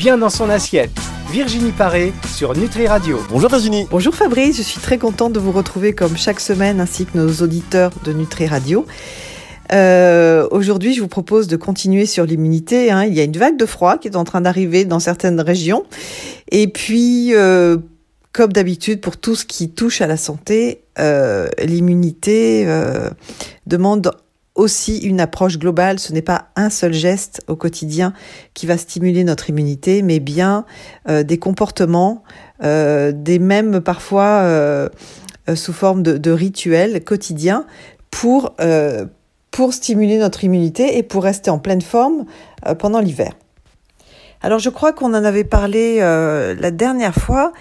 Bien dans son assiette. Virginie Paré sur Nutri Radio. Bonjour Virginie. Bonjour Fabrice, je suis très contente de vous retrouver comme chaque semaine ainsi que nos auditeurs de Nutri Radio. Euh, Aujourd'hui, je vous propose de continuer sur l'immunité. Hein. Il y a une vague de froid qui est en train d'arriver dans certaines régions. Et puis, euh, comme d'habitude, pour tout ce qui touche à la santé, euh, l'immunité euh, demande aussi une approche globale. Ce n'est pas un seul geste au quotidien qui va stimuler notre immunité, mais bien euh, des comportements, euh, des mêmes parfois euh, sous forme de, rituels quotidiens pour stimuler notre immunité et pour rester en pleine forme pendant l'hiver. Alors je crois qu'on en avait parlé euh, la dernière fois,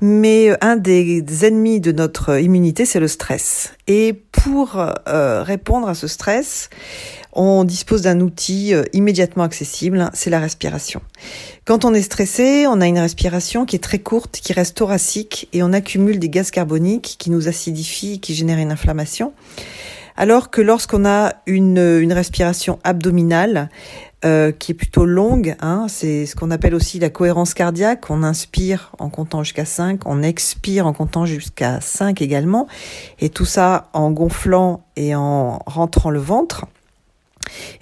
mais un des ennemis de notre immunité, c'est le stress. Et pour euh, répondre à ce stress, on dispose d'un outil euh, immédiatement accessible, c'est la respiration. Quand on est stressé, on a une respiration qui est très courte, qui reste thoracique, et on accumule des gaz carboniques qui nous acidifient, qui génèrent une inflammation. Alors que lorsqu'on a une, respiration abdominale, euh, qui est plutôt longue. Hein. C'est ce qu'on appelle aussi la cohérence cardiaque. On inspire en comptant jusqu'à 5, on expire en comptant jusqu'à 5 également. Et tout ça en gonflant et en rentrant le ventre.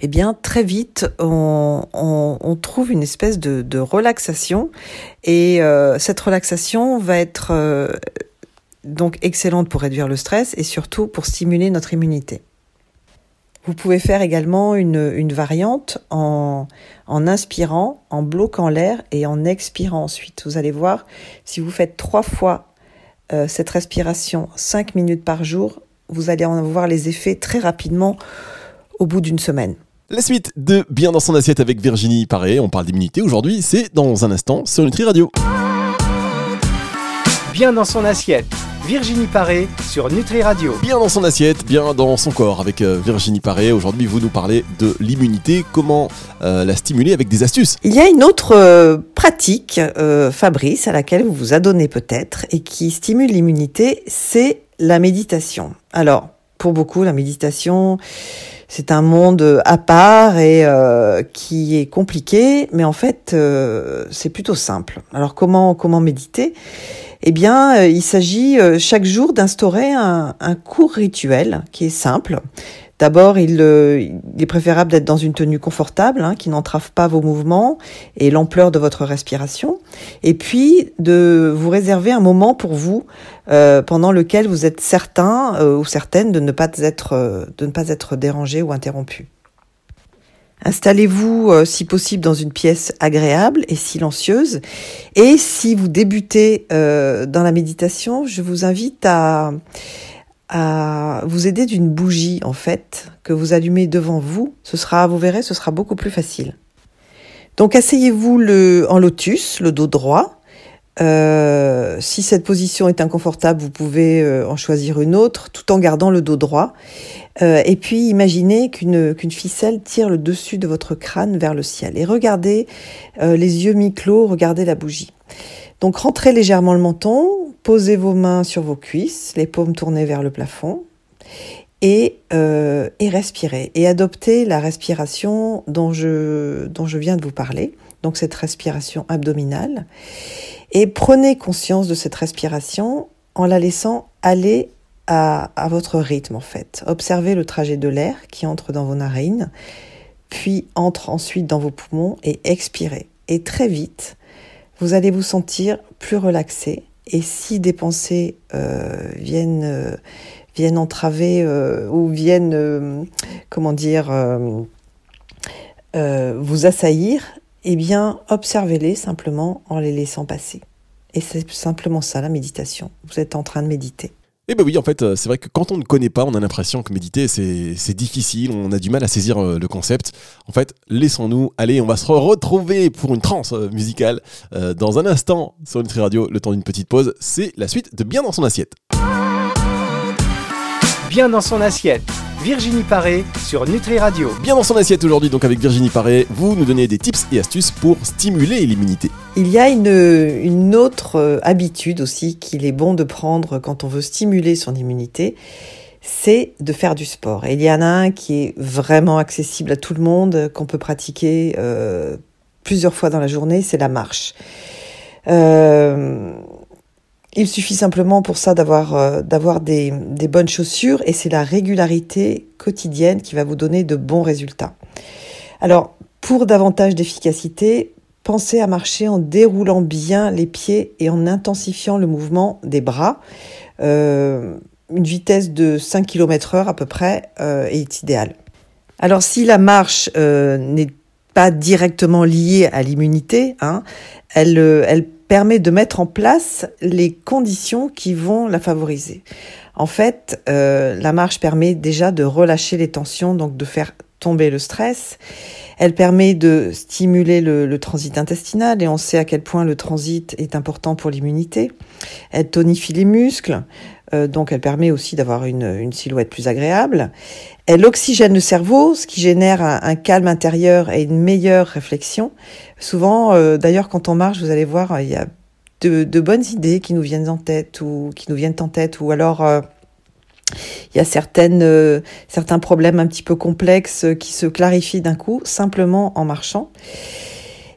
Eh bien, très vite, on, trouve une espèce de, de relaxation. Et euh, cette relaxation va être euh, donc excellente pour réduire le stress et surtout pour stimuler notre immunité. Vous pouvez faire également une, une variante en, en inspirant, en bloquant l'air et en expirant ensuite. Vous allez voir, si vous faites trois fois euh, cette respiration, cinq minutes par jour, vous allez en voir les effets très rapidement au bout d'une semaine. La suite de Bien dans son assiette avec Virginie Paré, on parle d'immunité aujourd'hui, c'est dans un instant sur Nutri Radio. Bien dans son assiette Virginie Paré sur Nutri Radio. Bien dans son assiette, bien dans son corps avec euh, Virginie Paré. Aujourd'hui, vous nous parlez de l'immunité, comment euh, la stimuler avec des astuces? Il y a une autre euh, pratique, euh, Fabrice, à laquelle vous vous adonnez peut-être et qui stimule l'immunité, c'est la méditation. Alors, pour beaucoup, la méditation, c'est un monde à part et euh, qui est compliqué, mais en fait, euh, c'est plutôt simple. Alors, comment comment méditer? Eh bien, euh, il s'agit euh, chaque jour d'instaurer un, un, court rituel qui est simple. D'abord, il, euh, est préférable d'être dans une tenue confortable, hein, qui n'entrave pas vos mouvements et l'ampleur de votre respiration. Et puis, de vous réserver un moment pour vous, pendant lequel vous êtes certain ou certaine de ne pas être, de ne pas être dérangé ou interrompu. Installez-vous, euh, si possible, dans une pièce agréable et silencieuse. Et si vous débutez euh, dans la méditation, je vous invite à, vous aider d'une bougie, en fait, que vous allumez devant vous. Ce sera, vous verrez, ce sera beaucoup plus facile. Donc, asseyez-vous en lotus, le dos droit. Euh, si cette position est inconfortable, vous pouvez en choisir une autre, tout en gardant le dos droit. Euh, et puis imaginez qu'une ficelle tire le dessus de votre crâne vers le ciel. Et regardez euh, les yeux mi-clos, regardez la bougie. Donc rentrez légèrement le menton, posez vos mains sur vos cuisses, les paumes tournées vers le plafond. Et, euh, et respirez. Et adoptez la respiration dont je, dont je viens de vous parler, donc cette respiration abdominale. Et prenez conscience de cette respiration en la laissant aller à, votre rythme en fait. Observez le trajet de l'air qui entre dans vos narines, puis entre ensuite dans vos poumons et expirez. Et très vite, vous allez vous sentir plus relaxé. Et si des pensées euh, viennent, euh, viennent entraver euh, ou viennent, comment dire, vous assaillir, eh bien, observez-les simplement en les laissant passer. Et c'est simplement ça la méditation. Vous êtes en train de méditer. Eh ben oui, en fait, c'est vrai que quand on ne connaît pas, on a l'impression que méditer, c'est difficile, on a du mal à saisir le concept. En fait, laissons-nous aller, on va se retrouver pour une transe musicale euh, dans un instant sur Nutri Radio, le temps d'une petite pause. C'est la suite de Bien dans son assiette. Bien dans son assiette. Virginie Paré sur Nutri Radio. Bien dans son assiette aujourd'hui, donc avec Virginie Paré, vous nous donnez des tips et astuces pour stimuler l'immunité. Il y a une, une autre habitude aussi qu'il est bon de prendre quand on veut stimuler son immunité, c'est de faire du sport. Et il y en a un qui est vraiment accessible à tout le monde, qu'on peut pratiquer euh, plusieurs fois dans la journée, c'est la marche. Euh, il suffit simplement pour ça d'avoir euh, des, bonnes chaussures et c'est la régularité quotidienne qui va vous donner de bons résultats. Alors, pour davantage d'efficacité, pensez à marcher en déroulant bien les pieds et en intensifiant le mouvement des bras. Euh, une vitesse de 5 km heure à peu près euh, est idéale. Alors si la marche n'est pas directement liée à l'immunité, hein, elle, elle permet de mettre en place les conditions qui vont la favoriser. En fait, euh, la marche permet déjà de relâcher les tensions, donc de faire tomber le stress. Elle permet de stimuler le, transit intestinal et on sait à quel point le transit est important pour l'immunité. Elle tonifie les muscles, euh, donc elle permet aussi d'avoir une, silhouette plus agréable. Elle oxygène le cerveau, ce qui génère un, calme intérieur et une meilleure réflexion. Souvent, euh, d'ailleurs, quand on marche, vous allez voir, il y a de, de, bonnes idées qui nous viennent en tête ou qui nous viennent en tête, ou alors euh, il y a euh, certains problèmes un petit peu complexes qui se clarifient d'un coup simplement en marchant.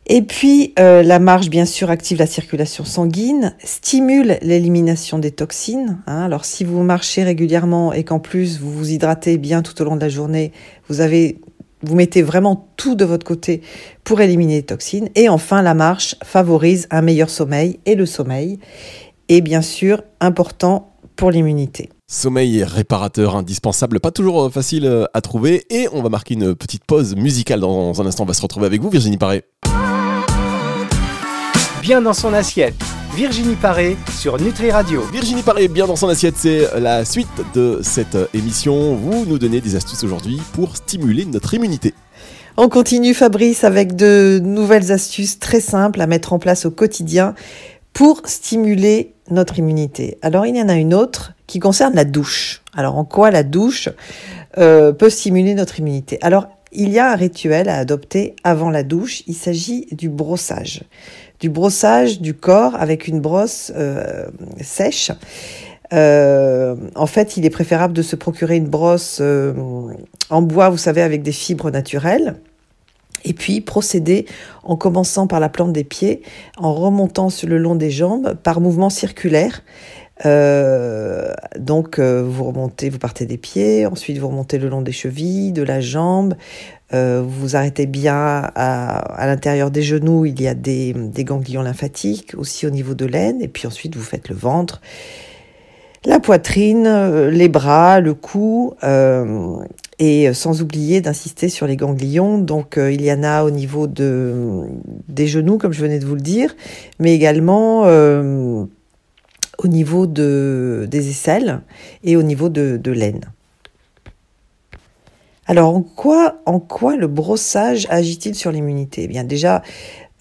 Et puis, euh, la marche, bien sûr, active la circulation sanguine, stimule l'élimination des toxines. Hein. Alors, si vous marchez régulièrement et qu'en plus vous vous hydratez bien tout au long de la journée, vous mettez vraiment tout de votre côté pour éliminer les toxines. Et enfin, la marche favorise un meilleur sommeil et le sommeil est bien sûr important pour l'immunité. Sommeil réparateur indispensable, pas toujours facile à trouver. Et on va marquer une petite pause musicale dans un instant. On va se retrouver avec vous, Virginie Paré bien dans son assiette. Virginie Paré sur Nutri Radio. Virginie Paré, bien dans son assiette, c'est la suite de cette émission. Vous nous donnez des astuces aujourd'hui pour stimuler notre immunité. On continue Fabrice avec de nouvelles astuces très simples à mettre en place au quotidien pour stimuler notre immunité. Alors il y en a une autre qui concerne la douche. Alors en quoi la douche euh, peut stimuler notre immunité? Alors il y a un rituel à adopter avant la douche, il s'agit du brossage du brossage du corps avec une brosse euh, sèche. Euh, en fait, il est préférable de se procurer une brosse euh, en bois, vous savez, avec des fibres naturelles. Et puis procéder en commençant par la plante des pieds, en remontant sur le long des jambes par mouvement circulaire. Euh, donc vous remontez, vous partez des pieds, ensuite vous remontez le long des chevilles, de la jambe, euh, vous arrêtez bien à, à l'intérieur des genoux, il y a des, des, ganglions lymphatiques, aussi au niveau de l'aine, et puis ensuite vous faites le ventre, la poitrine, euh, les bras, le cou, euh, et sans oublier d'insister sur les ganglions. Donc euh, il y en a au niveau de, des genoux, comme je venais de vous le dire, mais également euh, au niveau de, des aisselles et au niveau de, l'aine. Alors, en quoi, le brossage agit-il sur l'immunité? Eh bien, déjà,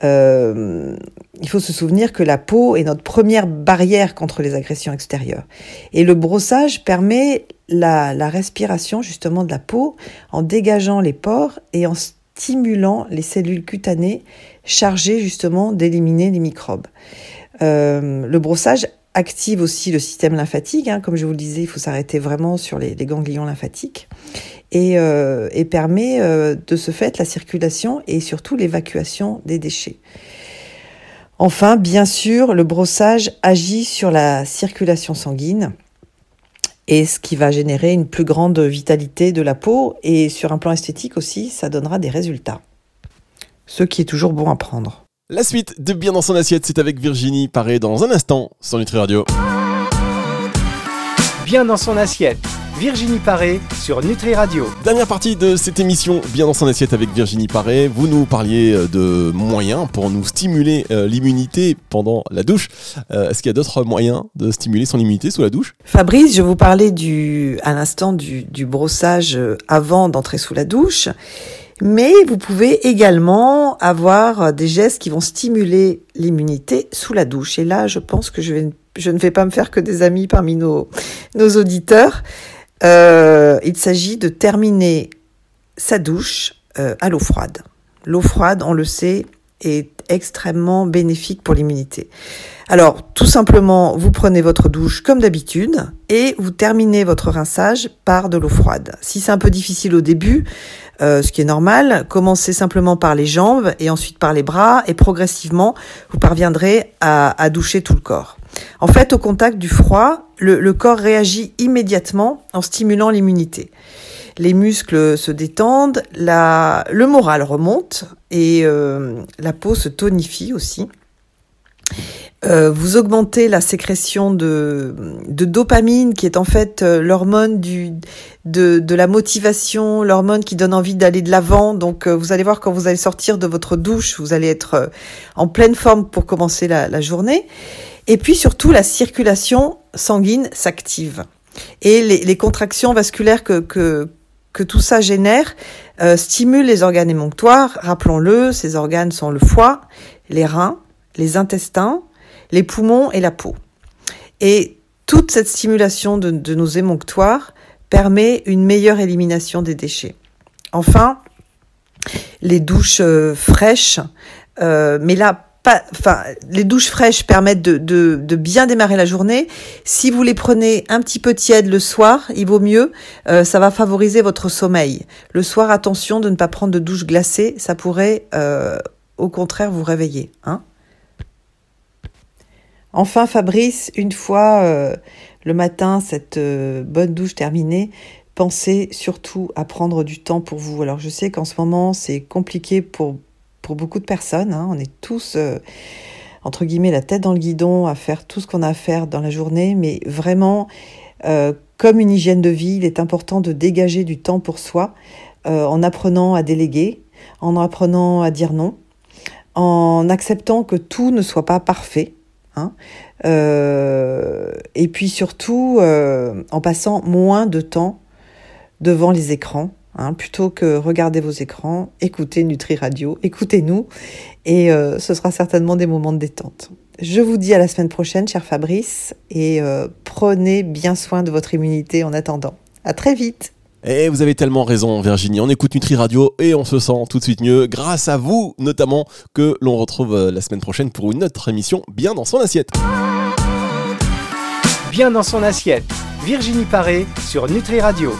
euh, il faut se souvenir que la peau est notre première barrière contre les agressions extérieures. Et le brossage permet la, la respiration justement de la peau en dégageant les pores et en stimulant les cellules cutanées chargées justement d'éliminer les microbes. Euh, le brossage active aussi le système lymphatique. Hein. Comme je vous le disais, il faut s'arrêter vraiment sur les, ganglions lymphatiques et, euh, et permet euh, de ce fait la circulation et surtout l'évacuation des déchets. Enfin, bien sûr, le brossage agit sur la circulation sanguine et ce qui va générer une plus grande vitalité de la peau et sur un plan esthétique aussi, ça donnera des résultats. Ce qui est toujours bon à prendre. La suite de Bien dans son assiette, c'est avec Virginie Paré dans un instant sur Nutri Radio. Bien dans son assiette. Virginie Paré sur Nutri Radio. Dernière partie de cette émission Bien dans son assiette avec Virginie Paré. Vous nous parliez euh, de moyens pour nous stimuler euh, l'immunité pendant la douche. Euh, Est-ce qu'il y a d'autres moyens de stimuler son immunité sous la douche? Fabrice, je vous parlais du, à l'instant du, du brossage avant d'entrer sous la douche. Mais vous pouvez également avoir des gestes qui vont stimuler l'immunité sous la douche. Et là, je pense que je, ne vais pas me faire que des amis parmi nos, nos auditeurs. Euh, il s'agit de terminer sa douche euh, à l'eau froide. L'eau froide, on le sait, est extrêmement bénéfique pour l'immunité. Alors, tout simplement, vous prenez votre douche comme d'habitude et vous terminez votre rinçage par de l'eau froide. Si c'est un peu difficile au début, euh, ce qui est normal, commencez simplement par les jambes et ensuite par les bras et progressivement, vous parviendrez à, doucher tout le corps. En fait, au contact du froid, le corps réagit immédiatement en stimulant l'immunité les muscles se détendent, le moral remonte et euh, la peau se tonifie aussi. Euh, vous augmentez la sécrétion de, dopamine, qui est en fait euh, l'hormone de, la motivation, l'hormone qui donne envie d'aller de l'avant. Donc, vous allez voir quand vous allez sortir de votre douche, vous allez être en pleine forme pour commencer la, journée. Et puis surtout, la circulation sanguine s'active et les, contractions vasculaires que, que tout ça génère euh, stimule les organes émonctoires. Rappelons-le, ces organes sont le foie, les reins, les intestins, les poumons et la peau. Et toute cette stimulation de, nos émonctoires permet une meilleure élimination des déchets. Enfin, les douches euh, fraîches, euh, mais là enfin, les douches fraîches permettent de, bien démarrer la journée. Si vous les prenez un petit peu tièdes le soir, il vaut mieux. Euh, ça va favoriser votre sommeil. Le soir, attention de ne pas prendre de douche glacée. Ça pourrait, euh, au contraire, vous réveiller. Hein enfin, Fabrice, une fois euh, le matin, cette bonne douche terminée, pensez surtout à prendre du temps pour vous. Alors, je sais qu'en ce moment, c'est compliqué pour pour beaucoup de personnes. Hein. On est tous, euh, entre guillemets, la tête dans le guidon à faire tout ce qu'on a à faire dans la journée, mais vraiment, euh, comme une hygiène de vie, il est important de dégager du temps pour soi euh, en apprenant à déléguer, en apprenant à dire non, en acceptant que tout ne soit pas parfait. Hein. et puis surtout en passant moins de temps devant les écrans Hein, plutôt que regarder vos écrans, écoutez Nutri Radio, écoutez-nous, et euh, ce sera certainement des moments de détente. Je vous dis à la semaine prochaine, cher Fabrice, et euh, prenez bien soin de votre immunité en attendant. À très vite. Et vous avez tellement raison, Virginie. On écoute Nutri Radio et on se sent tout de suite mieux, grâce à vous notamment, que l'on retrouve euh, la semaine prochaine pour une autre émission bien dans son assiette. Bien dans son assiette. Virginie Paré sur Nutri Radio.